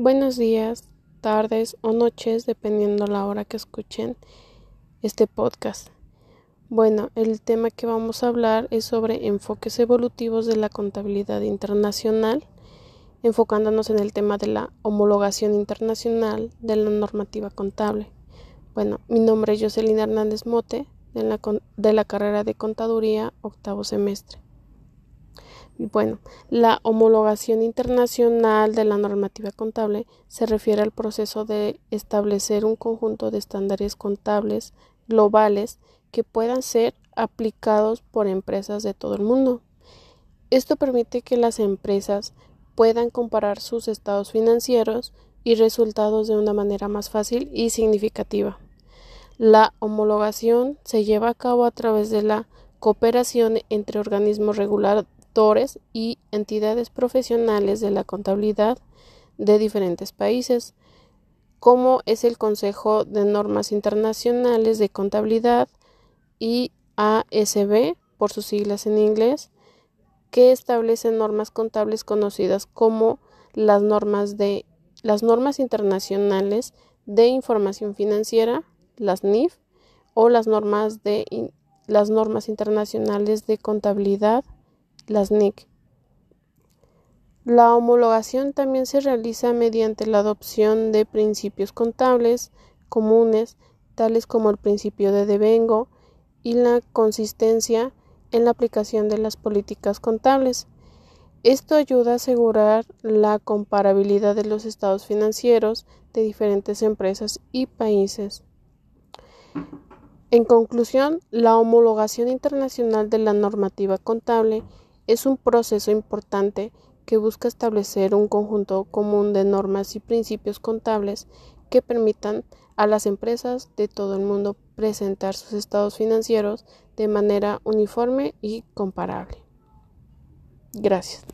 Buenos días, tardes o noches, dependiendo la hora que escuchen este podcast. Bueno, el tema que vamos a hablar es sobre enfoques evolutivos de la contabilidad internacional, enfocándonos en el tema de la homologación internacional de la normativa contable. Bueno, mi nombre es Jocelyn Hernández Mote, de la, de la carrera de Contaduría, octavo semestre. Bueno, la homologación internacional de la normativa contable se refiere al proceso de establecer un conjunto de estándares contables globales que puedan ser aplicados por empresas de todo el mundo. Esto permite que las empresas puedan comparar sus estados financieros y resultados de una manera más fácil y significativa. La homologación se lleva a cabo a través de la cooperación entre organismos y entidades profesionales de la contabilidad de diferentes países, como es el Consejo de Normas Internacionales de Contabilidad y ASB, por sus siglas en inglés, que establece normas contables conocidas como las normas de las normas internacionales de información financiera, las NIF, o las normas de las normas internacionales de contabilidad las NIC. La homologación también se realiza mediante la adopción de principios contables comunes, tales como el principio de devengo y la consistencia en la aplicación de las políticas contables. Esto ayuda a asegurar la comparabilidad de los estados financieros de diferentes empresas y países. En conclusión, la homologación internacional de la normativa contable es un proceso importante que busca establecer un conjunto común de normas y principios contables que permitan a las empresas de todo el mundo presentar sus estados financieros de manera uniforme y comparable. Gracias.